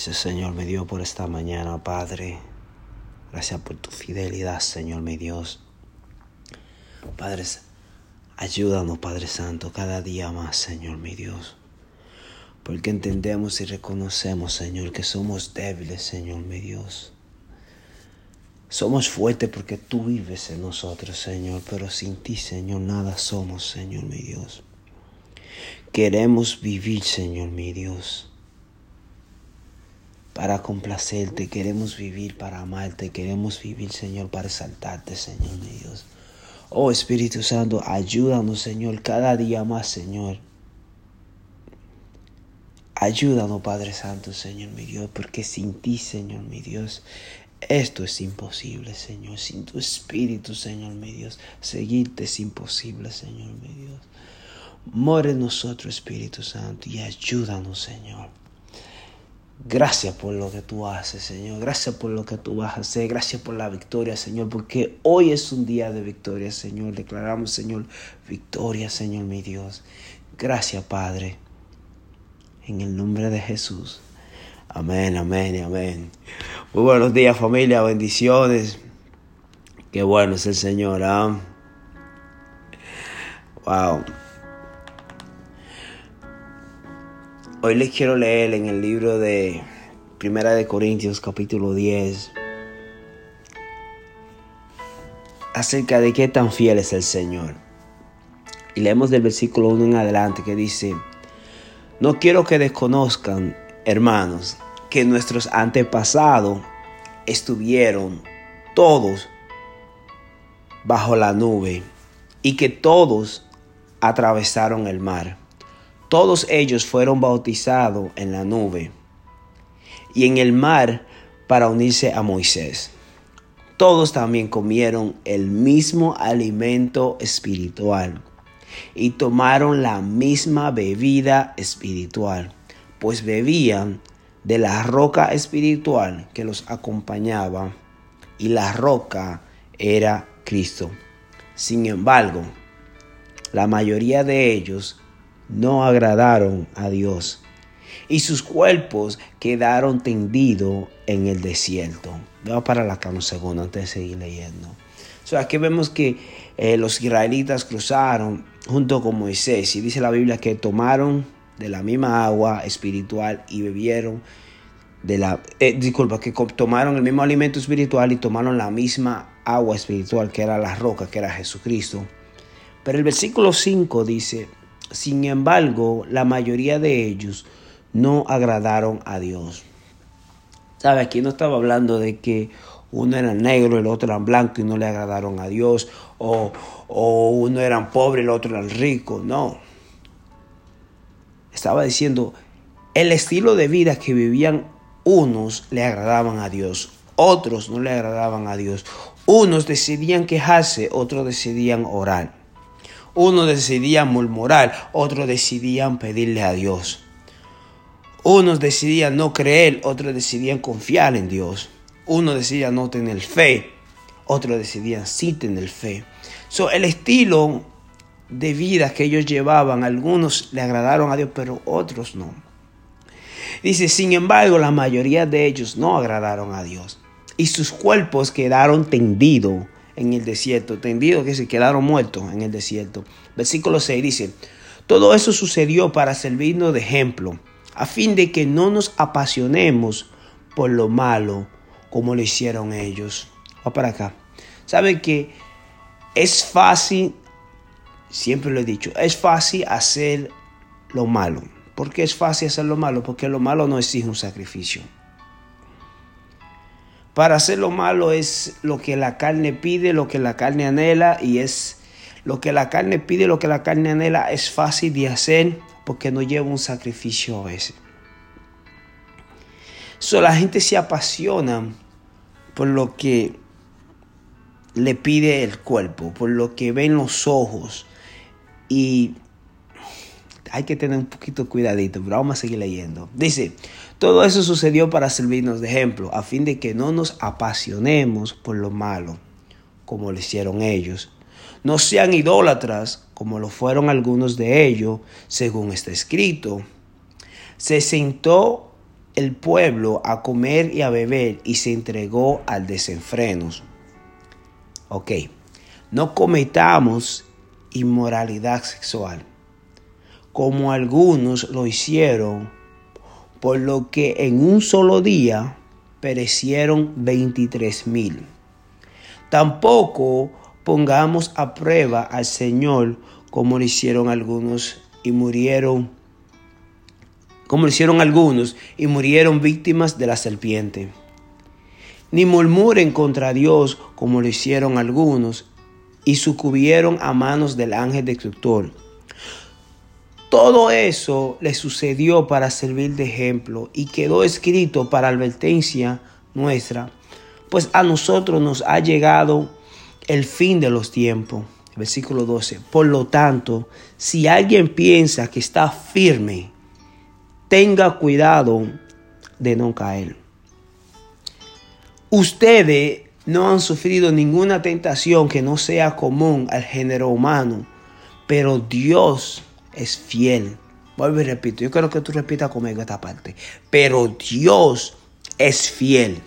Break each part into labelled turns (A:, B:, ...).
A: Gracias Señor, mi Dios, por esta mañana, Padre. Gracias por tu fidelidad, Señor, mi Dios. Padre, ayúdanos, Padre Santo, cada día más, Señor, mi Dios. Porque entendemos y reconocemos, Señor, que somos débiles, Señor, mi Dios. Somos fuertes porque tú vives en nosotros, Señor, pero sin ti, Señor, nada somos, Señor, mi Dios. Queremos vivir, Señor, mi Dios para complacerte, queremos vivir para amarte, queremos vivir, Señor, para exaltarte, Señor mi Dios. Oh Espíritu Santo, ayúdanos, Señor, cada día más, Señor. Ayúdanos, Padre Santo, Señor mi Dios, porque sin ti, Señor mi Dios, esto es imposible, Señor. Sin tu Espíritu, Señor mi Dios, seguirte es imposible, Señor mi Dios. More en nosotros, Espíritu Santo, y ayúdanos, Señor. Gracias por lo que tú haces, Señor. Gracias por lo que tú vas a hacer. Gracias por la victoria, Señor. Porque hoy es un día de victoria, Señor. Declaramos, Señor, victoria, Señor, mi Dios. Gracias, Padre. En el nombre de Jesús. Amén, amén amén. Muy buenos días, familia. Bendiciones. Qué bueno es el Señor. ¿ah? Wow. Hoy les quiero leer en el libro de Primera de Corintios capítulo 10 acerca de qué tan fiel es el Señor. Y leemos del versículo 1 en adelante que dice, no quiero que desconozcan, hermanos, que nuestros antepasados estuvieron todos bajo la nube y que todos atravesaron el mar todos ellos fueron bautizados en la nube y en el mar para unirse a Moisés. Todos también comieron el mismo alimento espiritual y tomaron la misma bebida espiritual, pues bebían de la roca espiritual que los acompañaba y la roca era Cristo. Sin embargo, la mayoría de ellos no agradaron a Dios y sus cuerpos quedaron tendidos en el desierto. Vamos para la cama un segundo antes de seguir leyendo. So, aquí vemos que eh, los israelitas cruzaron junto con Moisés y dice la Biblia que tomaron de la misma agua espiritual y bebieron de la, eh, disculpa, que tomaron el mismo alimento espiritual y tomaron la misma agua espiritual que era la roca, que era Jesucristo. Pero el versículo 5 dice, sin embargo, la mayoría de ellos no agradaron a Dios. ¿Sabe? Aquí no estaba hablando de que uno era negro, el otro era blanco y no le agradaron a Dios, o, o uno era pobre y el otro era rico, no. Estaba diciendo, el estilo de vida que vivían unos le agradaban a Dios, otros no le agradaban a Dios. Unos decidían quejarse, otros decidían orar. Uno decidían murmurar, otros decidían pedirle a Dios. Unos decidían no creer, otros decidían confiar en Dios. Uno decidía no tener fe, otros decidían sí tener fe. So, el estilo de vida que ellos llevaban, algunos le agradaron a Dios, pero otros no. Dice, sin embargo, la mayoría de ellos no agradaron a Dios y sus cuerpos quedaron tendidos en el desierto, tendidos que se quedaron muertos en el desierto. Versículo 6 dice, todo eso sucedió para servirnos de ejemplo, a fin de que no nos apasionemos por lo malo como lo hicieron ellos. Va para acá. ¿Sabe que es fácil, siempre lo he dicho, es fácil hacer lo malo? ¿Por qué es fácil hacer lo malo? Porque lo malo no exige un sacrificio. Para hacer lo malo es lo que la carne pide, lo que la carne anhela y es lo que la carne pide, lo que la carne anhela es fácil de hacer porque no lleva un sacrificio a veces. So, la gente se apasiona por lo que le pide el cuerpo, por lo que ven los ojos y hay que tener un poquito cuidadito, pero vamos a seguir leyendo. Dice, todo eso sucedió para servirnos de ejemplo, a fin de que no nos apasionemos por lo malo, como lo hicieron ellos. No sean idólatras, como lo fueron algunos de ellos, según está escrito. Se sentó el pueblo a comer y a beber y se entregó al desenfrenos. Ok, no cometamos inmoralidad sexual, como algunos lo hicieron, por lo que en un solo día perecieron 23 mil. Tampoco pongamos a prueba al Señor como lo hicieron algunos y murieron como lo hicieron algunos y murieron víctimas de la serpiente. Ni murmuren contra Dios como lo hicieron algunos y sucumbieron a manos del ángel destructor. Todo eso le sucedió para servir de ejemplo y quedó escrito para advertencia nuestra, pues a nosotros nos ha llegado el fin de los tiempos. Versículo 12. Por lo tanto, si alguien piensa que está firme, tenga cuidado de no caer. Ustedes no han sufrido ninguna tentación que no sea común al género humano, pero Dios es fiel. Vuelvo y repito, yo quiero que tú repitas conmigo esta parte. Pero Dios es fiel.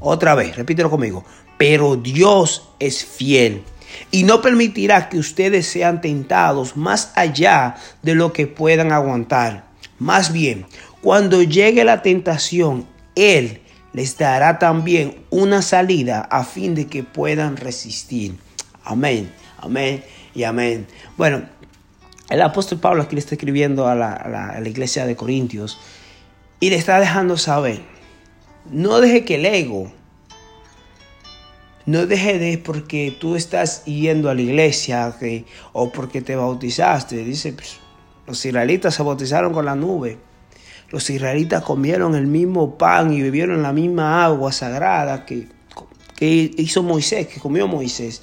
A: Otra vez, repítelo conmigo. Pero Dios es fiel y no permitirá que ustedes sean tentados más allá de lo que puedan aguantar. Más bien, cuando llegue la tentación, Él les dará también una salida a fin de que puedan resistir. Amén, amén y amén. Bueno, el apóstol Pablo aquí le está escribiendo a la, iglesia de Corintios y le está dejando saber, no deje que el ego, no deje de porque tú estás yendo a la iglesia o porque te bautizaste. Dice, pues, los israelitas se bautizaron con la nube. Los israelitas comieron el mismo pan y bebieron la misma agua sagrada que hizo Moisés, que comió Moisés.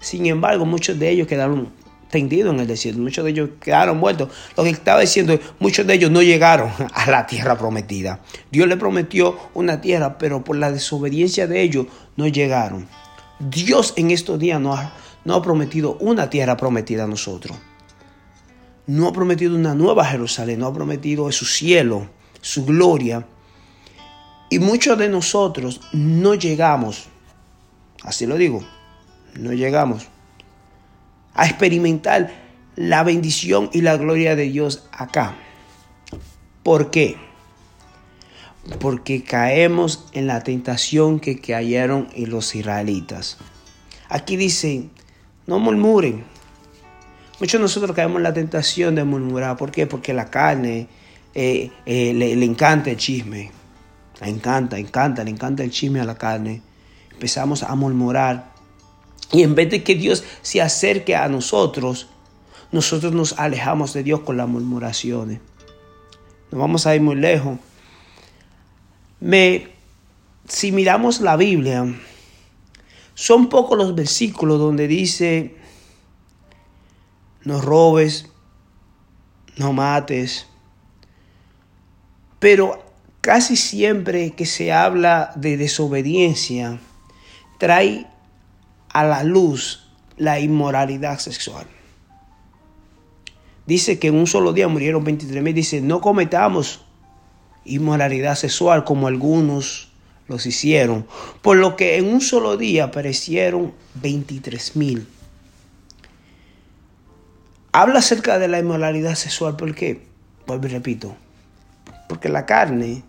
A: Sin embargo, muchos de ellos quedaron tendidos en el desierto, muchos de ellos quedaron muertos. Lo que estaba diciendo, muchos de ellos no llegaron a la tierra prometida. Dios le prometió una tierra, pero por la desobediencia de ellos no llegaron. Dios en estos días no ha, no ha prometido una tierra prometida a nosotros no ha prometido una nueva Jerusalén, no ha prometido su cielo, su gloria. Y muchos de nosotros no llegamos, así lo digo, no llegamos a experimentar la bendición y la gloria de Dios acá. ¿Por qué? Porque caemos en la tentación que cayeron en los israelitas. Aquí dice, no murmuren, Muchos de nosotros caemos en la tentación de murmurar. ¿Por qué? Porque la carne eh, eh, le, encanta el chisme. Le encanta, encanta, le encanta el chisme a la carne. Empezamos a murmurar. Y en vez de que Dios se acerque a nosotros, nosotros nos alejamos de Dios con las murmuraciones. No vamos a ir muy lejos. Me, si miramos la Biblia, son pocos los versículos donde dice no robes, no mates. Pero casi siempre que se habla de desobediencia, trae a la luz la inmoralidad sexual. Dice que en un solo día murieron 23 mil. Dice, no cometamos inmoralidad sexual como algunos los hicieron. Por lo que en un solo día perecieron 23 mil habla acerca de la inmoralidad sexual. ¿Por qué? Vuelvo y repito. Porque la carne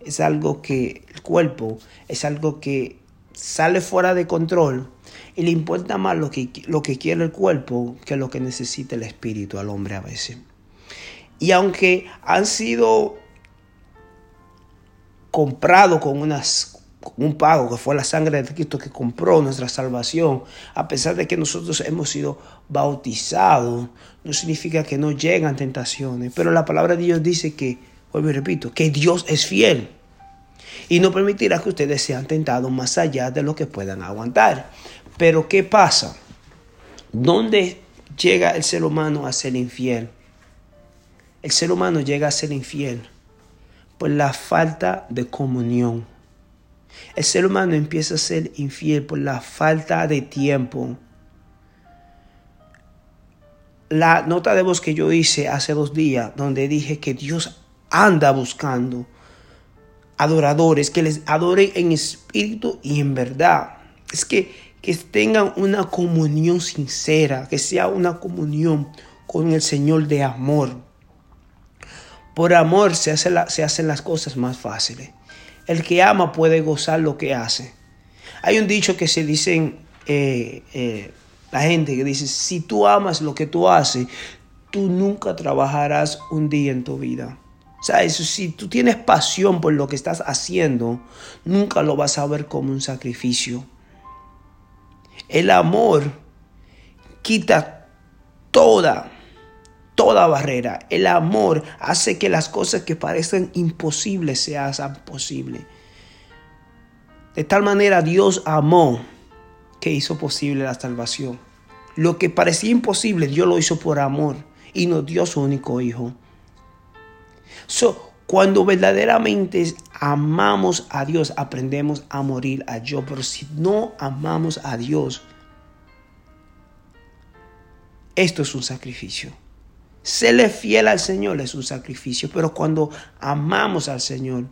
A: es algo que, el cuerpo es algo que sale fuera de control y le importa más lo que, lo que quiere el cuerpo que lo que necesita el espíritu al hombre a veces. Y aunque han sido comprados con unas un pago que fue la sangre de Cristo que compró nuestra salvación, a pesar de que nosotros hemos sido bautizados, no significa que no llegan tentaciones, pero la palabra de Dios dice que, vuelvo y repito, que Dios es fiel y no permitirá que ustedes sean tentados más allá de lo que puedan aguantar. Pero ¿qué pasa? ¿Dónde llega el ser humano a ser infiel? El ser humano llega a ser infiel por la falta de comunión el ser humano empieza a ser infiel por la falta de tiempo. La nota de voz que yo hice hace dos días, donde dije que Dios anda buscando adoradores, que les adoren en espíritu y en verdad. Es que, que tengan una comunión sincera, que sea una comunión con el Señor de amor. Por amor se, hace hacen las cosas más fáciles. El que ama puede gozar lo que hace. Hay un dicho que se dice eh, eh, la gente que dice, si tú amas lo que tú haces, tú nunca trabajarás un día en tu vida. O sea, eso, si tú tienes pasión por lo que estás haciendo, nunca lo vas a ver como un sacrificio. El amor quita toda, toda barrera. El amor hace que las cosas que parecen imposibles se hagan posibles. De tal manera Dios amó que hizo posible la salvación. Lo que parecía imposible, Dios lo hizo por amor y nos dio su único hijo. So, cuando verdaderamente amamos a Dios, aprendemos a morir a yo. Pero si no amamos a Dios, esto es un sacrificio. Serle fiel al Señor es un sacrificio. Pero cuando amamos al Señor,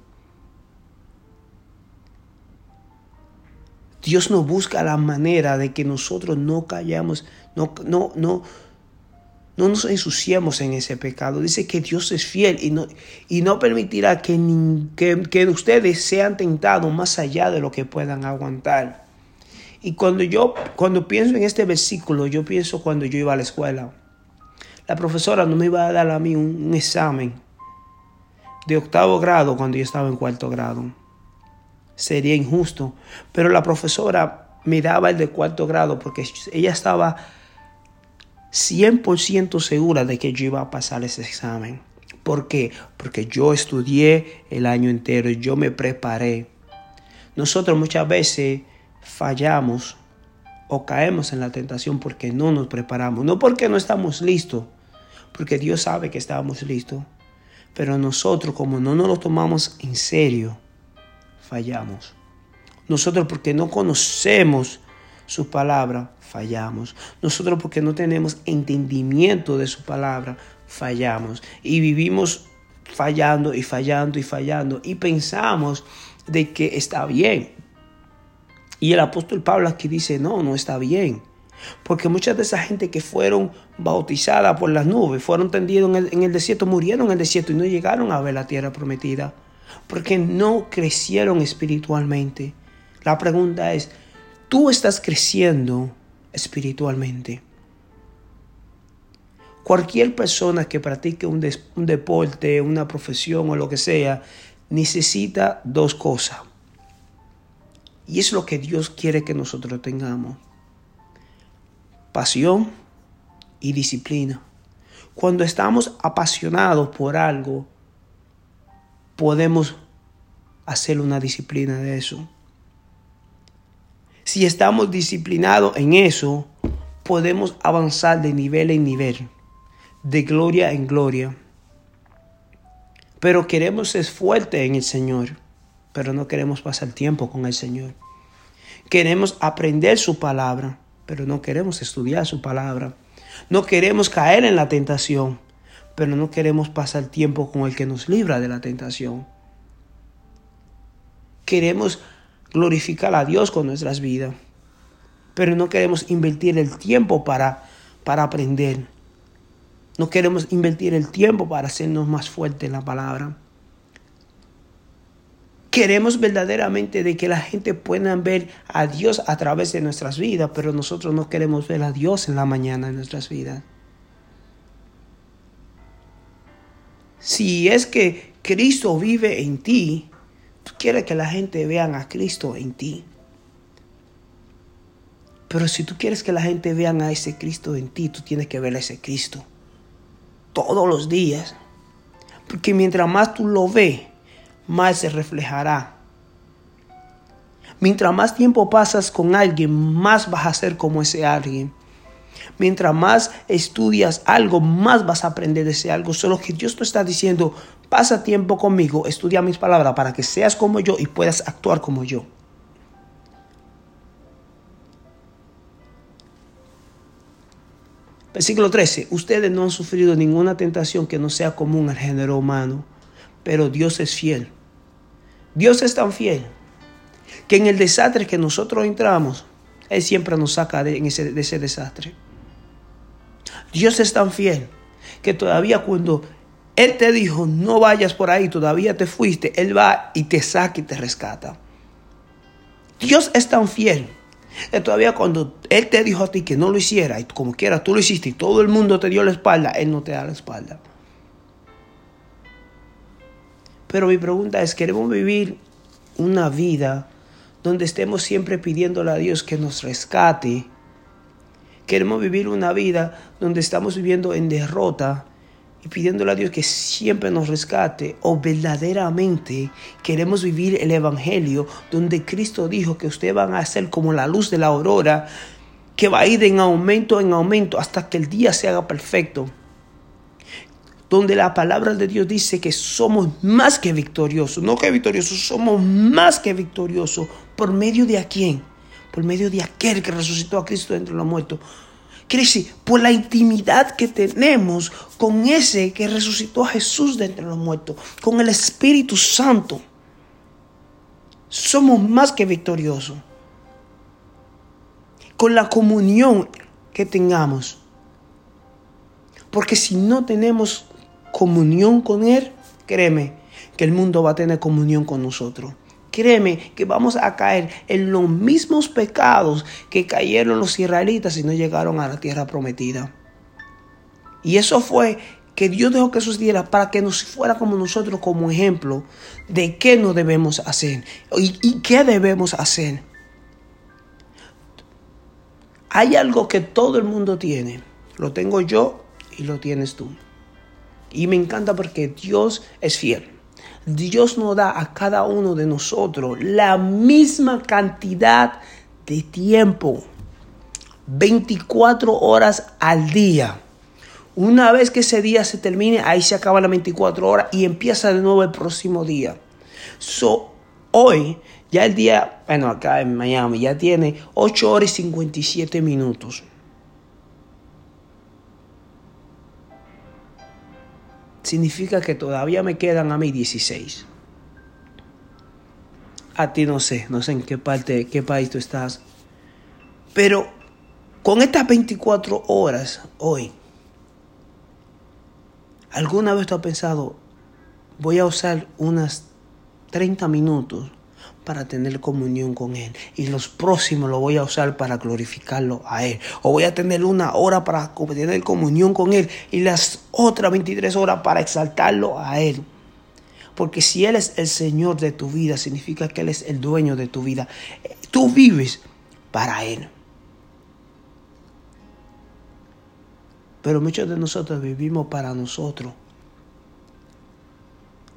A: Dios nos busca la manera de que nosotros no callamos, no, no, no, no nos ensuciemos en ese pecado. Dice que Dios es fiel y no, y no permitirá que, que, ustedes sean tentados más allá de lo que puedan aguantar. Y cuando yo cuando pienso en este versículo, yo pienso cuando yo iba a la escuela. La profesora no me iba a dar a mí un, un examen de octavo grado cuando yo estaba en cuarto grado. Sería injusto. Pero la profesora me daba el de cuarto grado porque ella estaba 100% segura de que yo iba a pasar ese examen. ¿Por qué? Porque yo estudié el año entero, yo me preparé. Nosotros muchas veces fallamos o caemos en la tentación porque no nos preparamos, no porque no estamos listos, porque Dios sabe que estamos listos, pero nosotros como no nos lo tomamos en serio, fallamos. Nosotros porque no conocemos su palabra, fallamos. Nosotros porque no tenemos entendimiento de su palabra, fallamos. Y vivimos fallando y fallando y fallando. Y pensamos de que está bien. Y el apóstol Pablo aquí dice, no, no está bien. Porque muchas de esa gente que fueron bautizadas por las nubes, fueron tendidos en el, en el desierto, murieron en el desierto y no llegaron a ver la tierra prometida. Porque no crecieron espiritualmente. La pregunta es, tú estás creciendo espiritualmente. Cualquier persona que practique un, deporte, una profesión o lo que sea, necesita dos cosas. Y es lo que Dios quiere que nosotros tengamos. Pasión y disciplina. Cuando estamos apasionados por algo, podemos hacer una disciplina de eso. Si estamos disciplinados en eso, podemos avanzar de nivel en nivel, de gloria en gloria. Pero queremos ser fuertes en el Señor, pero no queremos pasar tiempo con el Señor. Queremos aprender su palabra, pero no queremos estudiar su palabra. No queremos caer en la tentación, pero no queremos pasar tiempo con el que nos libra de la tentación. Queremos glorificar a Dios con nuestras vidas. Pero no queremos invertir el tiempo para, para aprender. No queremos invertir el tiempo para hacernos más fuertes en la palabra. Queremos verdaderamente de que la gente pueda ver a Dios a través de nuestras vidas, pero nosotros no queremos ver a Dios en la mañana en nuestras vidas. Si es que Cristo vive en ti, Tú quieres que la gente vea a Cristo en ti. Pero si tú quieres que la gente vea a ese Cristo en ti, tú tienes que ver a ese Cristo todos los días. Porque mientras más tú lo ves, más se reflejará. Mientras más tiempo pasas con alguien, más vas a ser como ese alguien. Mientras más estudias algo, más vas a aprender de ese algo. Solo que Dios te está diciendo, pasa tiempo conmigo, estudia mis palabras para que seas como yo y puedas actuar como yo. Versículo 13. Ustedes no han sufrido ninguna tentación que no sea común al género humano, pero Dios es fiel. Dios es tan fiel que en el desastre que nosotros entramos, Él siempre nos saca de, ese, de ese desastre. Dios es tan fiel que todavía cuando Él te dijo, no vayas por ahí, todavía te fuiste, Él va y te saca y te rescata. Dios es tan fiel que todavía cuando Él te dijo a ti que no lo hiciera, y como quiera tú lo hiciste y todo el mundo te dio la espalda, Él no te da la espalda. Pero mi pregunta es, ¿queremos vivir una vida donde estemos siempre pidiéndole a Dios que nos rescate? Queremos vivir una vida donde estamos viviendo en derrota y pidiéndole a Dios que siempre nos rescate o verdaderamente queremos vivir el Evangelio donde Cristo dijo que ustedes van a ser como la luz de la aurora que va a ir en aumento en aumento hasta que el día se haga perfecto donde la palabra de Dios dice que somos más que victoriosos, no que victoriosos, somos más que victoriosos. ¿Por medio de a quién? Por medio de aquel que resucitó a Cristo entre los muertos. Quiere decir, por la intimidad que tenemos con ese que resucitó a Jesús de entre los muertos, con el Espíritu Santo. Somos más que victoriosos. Con la comunión que tengamos. Porque si no tenemos comunión con Él, créeme que el mundo va a tener comunión con nosotros. Créeme que vamos a caer en los mismos pecados que cayeron los israelitas y no llegaron a la tierra prometida. Y eso fue que Dios dejó que sucediera para que nos fuera como nosotros como ejemplo de qué no debemos hacer y, y qué debemos hacer. Hay algo que todo el mundo tiene. Lo tengo yo y lo tienes tú. Y me encanta porque Dios es fiel. Dios nos da a cada uno de nosotros la misma cantidad de tiempo. 24 horas al día. Una vez que ese día se termine, ahí se acaba las 24 horas y empieza de nuevo el próximo día. So, hoy, ya el día, bueno, acá en Miami, ya tiene 8 horas y 57 minutos. Significa que todavía me quedan a mí 16. A ti no sé, no sé en qué parte, qué país tú estás. Pero con estas 24 horas hoy, ¿alguna vez tú has pensado, voy a usar unas 30 minutos para tener comunión con Él. Y los próximos lo voy a usar para glorificarlo a Él. O voy a tener una hora para tener comunión con Él y las otras 23 horas para exaltarlo a Él. Porque si Él es el Señor de tu vida, significa que Él es el dueño de tu vida. Tú vives para Él. Pero muchos de nosotros vivimos para nosotros.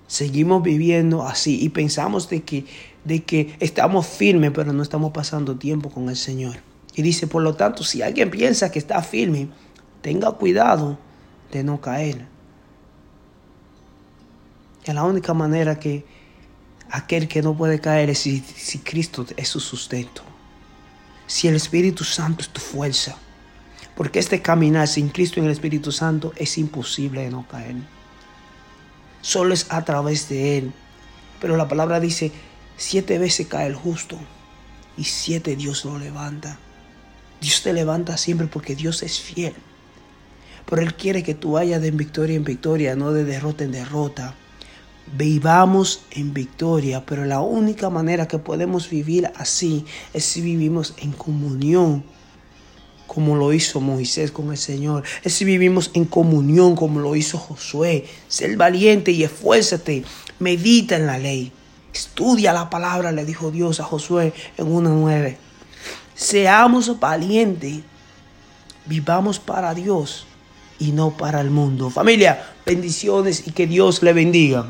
A: Seguimos viviendo así y pensamos de que de que estamos firmes, pero no estamos pasando tiempo con el Señor. Y dice, por lo tanto, si alguien piensa que está firme, tenga cuidado de no caer. Que la única manera que aquel que no puede caer es si, si Cristo es su sustento. Si el Espíritu Santo es tu fuerza. Porque este caminar sin Cristo en el Espíritu Santo es imposible de no caer. Solo es a través de Él. Pero la palabra dice, Siete veces cae el justo y siete Dios lo levanta. Dios te levanta siempre porque Dios es fiel. Pero Él quiere que tú vayas de victoria en victoria, no de derrota en derrota. Vivamos en victoria, pero la única manera que podemos vivir así es si vivimos en comunión, como lo hizo Moisés con el Señor. Es si vivimos en comunión, como lo hizo Josué. Ser valiente y esfuérzate, medita en la ley. Estudia la palabra, le dijo Dios a Josué en 1.9. Seamos valientes, vivamos para Dios y no para el mundo. Familia, bendiciones y que Dios le bendiga.